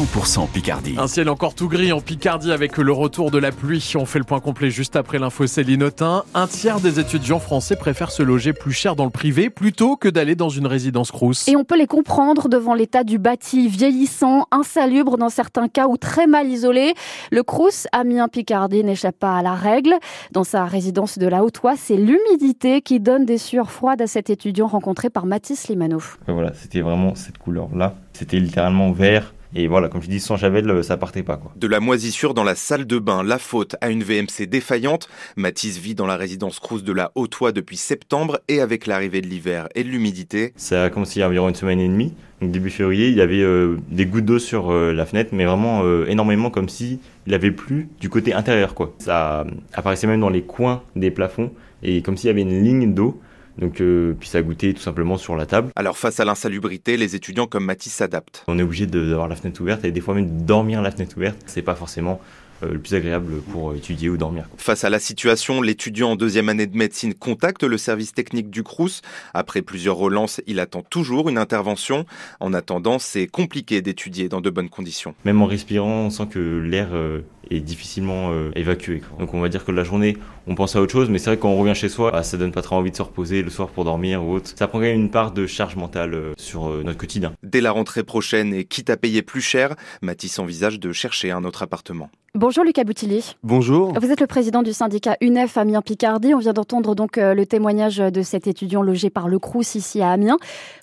100% Picardie. Un ciel encore tout gris en Picardie avec le retour de la pluie. On fait le point complet juste après l'info Célinotin. Un tiers des étudiants français préfèrent se loger plus cher dans le privé plutôt que d'aller dans une résidence Crous. Et on peut les comprendre devant l'état du bâti vieillissant, insalubre dans certains cas ou très mal isolé. Le Crous, Amiens Picardie, n'échappe pas à la règle. Dans sa résidence de la Haute-Oie, c'est l'humidité qui donne des sueurs froides à cet étudiant rencontré par Mathis Limanov. Voilà, c'était vraiment cette couleur-là. C'était littéralement vert. Et voilà, comme je dis, sans javel, euh, ça partait pas. Quoi. De la moisissure dans la salle de bain, la faute à une VMC défaillante. Mathis vit dans la résidence Crous de la Haute-Oie depuis septembre et avec l'arrivée de l'hiver et de l'humidité. Ça a commencé il y a environ une semaine et demie. Donc début février, il y avait euh, des gouttes d'eau sur euh, la fenêtre, mais vraiment euh, énormément comme si il avait plu du côté intérieur. Quoi. Ça apparaissait même dans les coins des plafonds et comme s'il y avait une ligne d'eau. Donc, euh, puis ça goûtait tout simplement sur la table. Alors face à l'insalubrité, les étudiants comme Mathis s'adaptent. On est obligé d'avoir la fenêtre ouverte et des fois même de dormir la fenêtre ouverte. C'est pas forcément le plus agréable pour étudier ou dormir. Face à la situation, l'étudiant en deuxième année de médecine contacte le service technique du Crous. Après plusieurs relances, il attend toujours une intervention. En attendant, c'est compliqué d'étudier dans de bonnes conditions. Même en respirant, on sent que l'air euh, est difficilement euh, évacué. Donc on va dire que la journée, on pense à autre chose, mais c'est vrai que quand on revient chez soi, ah, ça donne pas trop envie de se reposer le soir pour dormir ou autre. Ça prend quand même une part de charge mentale euh, sur euh, notre quotidien. Dès la rentrée prochaine et quitte à payer plus cher, Mathis envisage de chercher un autre appartement. Bonjour Lucas Boutilly. Bonjour. Vous êtes le président du syndicat UNEF Amiens Picardie. On vient d'entendre donc euh, le témoignage de cet étudiant logé par le Crous ici à Amiens.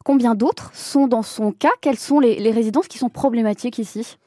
Combien d'autres sont dans son cas? Quelles sont les, les résidences qui sont problématiques ici?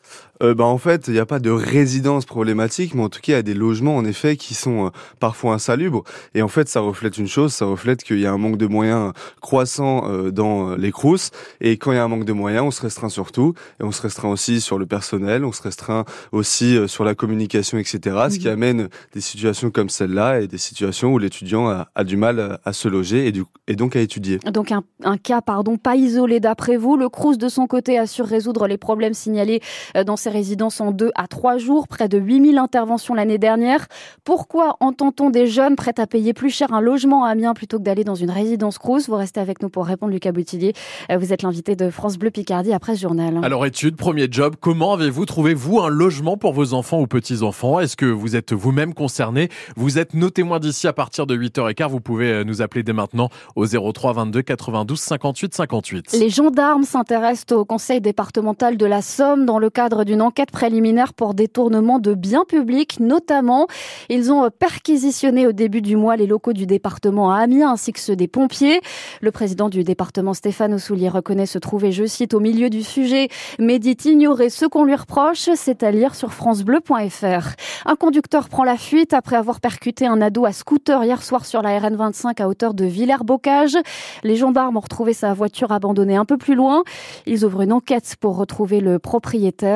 Euh, bah, en fait, il n'y a pas de résidence problématique, mais en tout cas, il y a des logements, en effet, qui sont euh, parfois insalubres. Et en fait, ça reflète une chose, ça reflète qu'il y a un manque de moyens croissant euh, dans euh, les CROUS. Et quand il y a un manque de moyens, on se restreint sur tout. Et on se restreint aussi sur le personnel, on se restreint aussi euh, sur la communication, etc. Ce qui amène des situations comme celle-là et des situations où l'étudiant a, a du mal à, se loger et, du, et donc à étudier. Donc un, un cas pardon pas isolé d'après vous. Le Crous de son côté assure résoudre les problèmes signalés euh, dans ces résidences en deux à trois jours, près de 8000 interventions l'année dernière. Pourquoi entend-on des jeunes prêts à payer plus cher un logement à Amiens plutôt que d'aller dans une résidence Crous Vous restez avec nous pour répondre Lucas Boutillier. Euh, Vous êtes l'invité de France Bleu Picardie après ce journal. Alors étude, premier job, comment avez-vous trouvé vous un logement pour vos enfants ou petits-enfants? Est-ce que vous êtes vous-même concerné? Vous êtes nos témoins d'ici à partir de 8h15. Vous pouvez euh, nous appeler dès maintenant au 03 22 92 58 58. Les gendarmes s'intéressent au conseil départemental de la Somme dans le d'une enquête préliminaire pour détournement de biens publics, notamment. Ils ont perquisitionné au début du mois les locaux du département à Amiens ainsi que ceux des pompiers. Le président du département, Stéphane Ossoulier, reconnaît se trouver, je cite, au milieu du sujet, mais dit ignorer ce qu'on lui reproche, c'est à lire sur francebleu.fr. Un conducteur prend la fuite après avoir percuté un ado à scooter hier soir sur la RN25 à hauteur de Villers-Bocage. Les gendarmes ont retrouvé sa voiture abandonnée un peu plus loin. Ils ouvrent une enquête pour retrouver le propriétaire.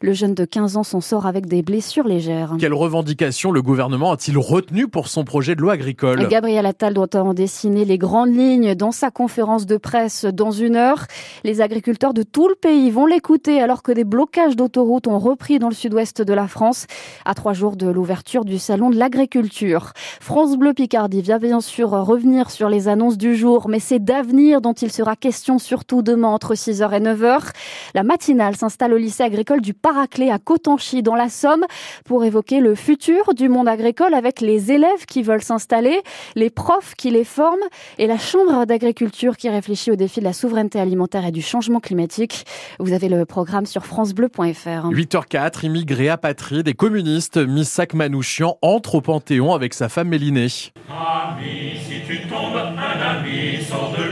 Le jeune de 15 ans s'en sort avec des blessures légères. Quelles revendications le gouvernement a-t-il retenu pour son projet de loi agricole? Gabriel Attal doit en dessiner les grandes lignes dans sa conférence de presse dans une heure. Les agriculteurs de tout le pays vont l'écouter alors que des blocages d'autoroutes ont repris dans le sud-ouest de la France à trois jours de l'ouverture du salon de l'agriculture. France Bleu Picardie vient bien sûr revenir sur les annonces du jour, mais c'est d'avenir dont il sera question surtout demain entre 6h et 9h. La matinale s'installe au lycée agricole du Paraclet à Cotanchy dans la Somme pour évoquer le futur du monde agricole avec les élèves qui veulent s'installer, les profs qui les forment et la chambre d'agriculture qui réfléchit au défi de la souveraineté alimentaire et du changement climatique. Vous avez le programme sur francebleu.fr. 8h04, immigré apatride et communiste, Missak Manouchian entre au Panthéon avec sa femme Mélinée. Ami, si tu tombes, un ami sort de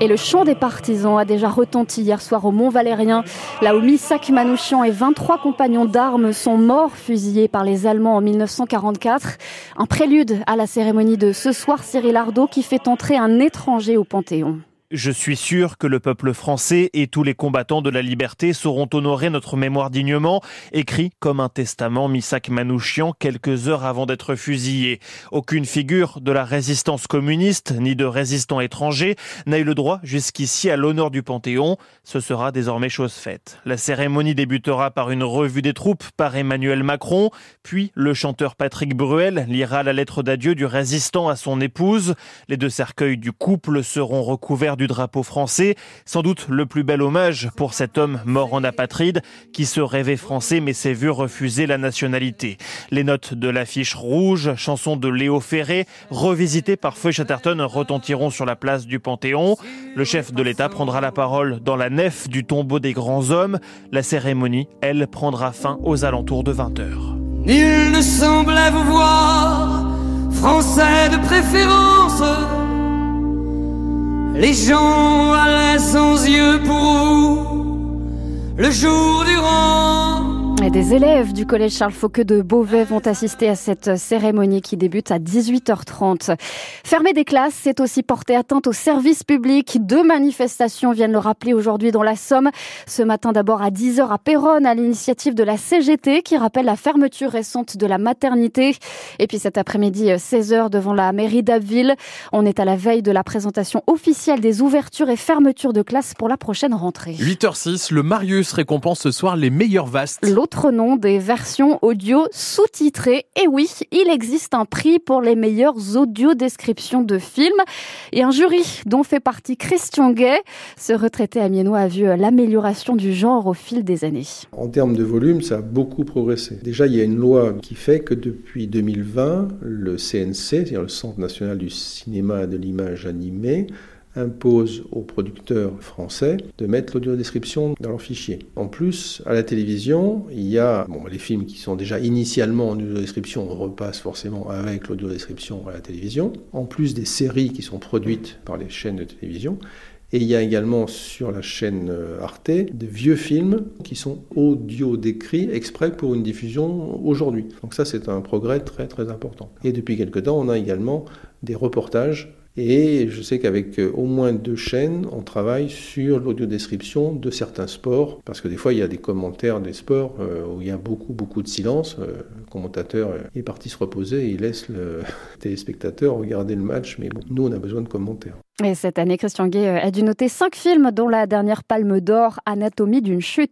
Et le chant des partisans a déjà retenti hier soir au Mont Valérien, là où Misak Manouchian et 23 compagnons d'armes sont morts fusillés par les Allemands en 1944. Un prélude à la cérémonie de ce soir, Cyril Ardo qui fait entrer un étranger au Panthéon. Je suis sûr que le peuple français et tous les combattants de la liberté sauront honorer notre mémoire dignement, écrit comme un testament Misak Manouchian quelques heures avant d'être fusillé. Aucune figure de la résistance communiste ni de résistant étranger n'a eu le droit jusqu'ici à l'honneur du Panthéon. Ce sera désormais chose faite. La cérémonie débutera par une revue des troupes par Emmanuel Macron, puis le chanteur Patrick Bruel lira la lettre d'adieu du résistant à son épouse. Les deux cercueils du couple seront recouverts du drapeau français. Sans doute le plus bel hommage pour cet homme mort en apatride qui se rêvait français mais s'est vu refuser la nationalité. Les notes de l'affiche rouge, chanson de Léo Ferré, revisitée par Feu Chatterton, retentiront sur la place du Panthéon. Le chef de l'État prendra la parole dans la nef du tombeau des grands hommes. La cérémonie, elle, prendra fin aux alentours de 20 heures. Il ne semblait vous voir, français de préférence. Les gens allaient sans yeux pour vous, le jour durant. Et des élèves du collège Charles Fauqueux de Beauvais vont assister à cette cérémonie qui débute à 18h30. Fermer des classes, c'est aussi porter atteinte au service public. Deux manifestations viennent le rappeler aujourd'hui dans la Somme. Ce matin d'abord à 10h à Péronne à l'initiative de la CGT qui rappelle la fermeture récente de la maternité. Et puis cet après-midi 16h devant la mairie d'Abbeville. On est à la veille de la présentation officielle des ouvertures et fermetures de classes pour la prochaine rentrée. 8h06, le Marius récompense ce soir les meilleurs vastes autre nom des versions audio sous-titrées. Et oui, il existe un prix pour les meilleures audio-descriptions de films et un jury dont fait partie Christian Gay. Ce retraité amiénois a vu l'amélioration du genre au fil des années. En termes de volume, ça a beaucoup progressé. Déjà, il y a une loi qui fait que depuis 2020, le CNC, c'est-à-dire le Centre national du cinéma et de l'image animée, impose aux producteurs français de mettre l'audiodescription dans leur fichier. En plus, à la télévision, il y a les films qui sont déjà initialement en audiodescription, on repasse forcément avec l'audiodescription à la télévision, en plus des séries qui sont produites par les chaînes de télévision. Et il y a également sur la chaîne euh, Arte de vieux films qui sont audio décrits exprès pour une diffusion aujourd'hui. Donc ça c'est un progrès très très important. Et depuis quelque temps on a également des reportages et je sais qu'avec euh, au moins deux chaînes, on travaille sur l'audiodescription de certains sports, parce que des fois, il y a des commentaires des sports euh, où il y a beaucoup, beaucoup de silence. Euh, le commentateur est parti se reposer et il laisse le téléspectateur regarder le match, mais bon, nous, on a besoin de commentaires. Et cette année, Christian Gay a dû noter cinq films, dont la dernière Palme d'Or, Anatomie d'une chute.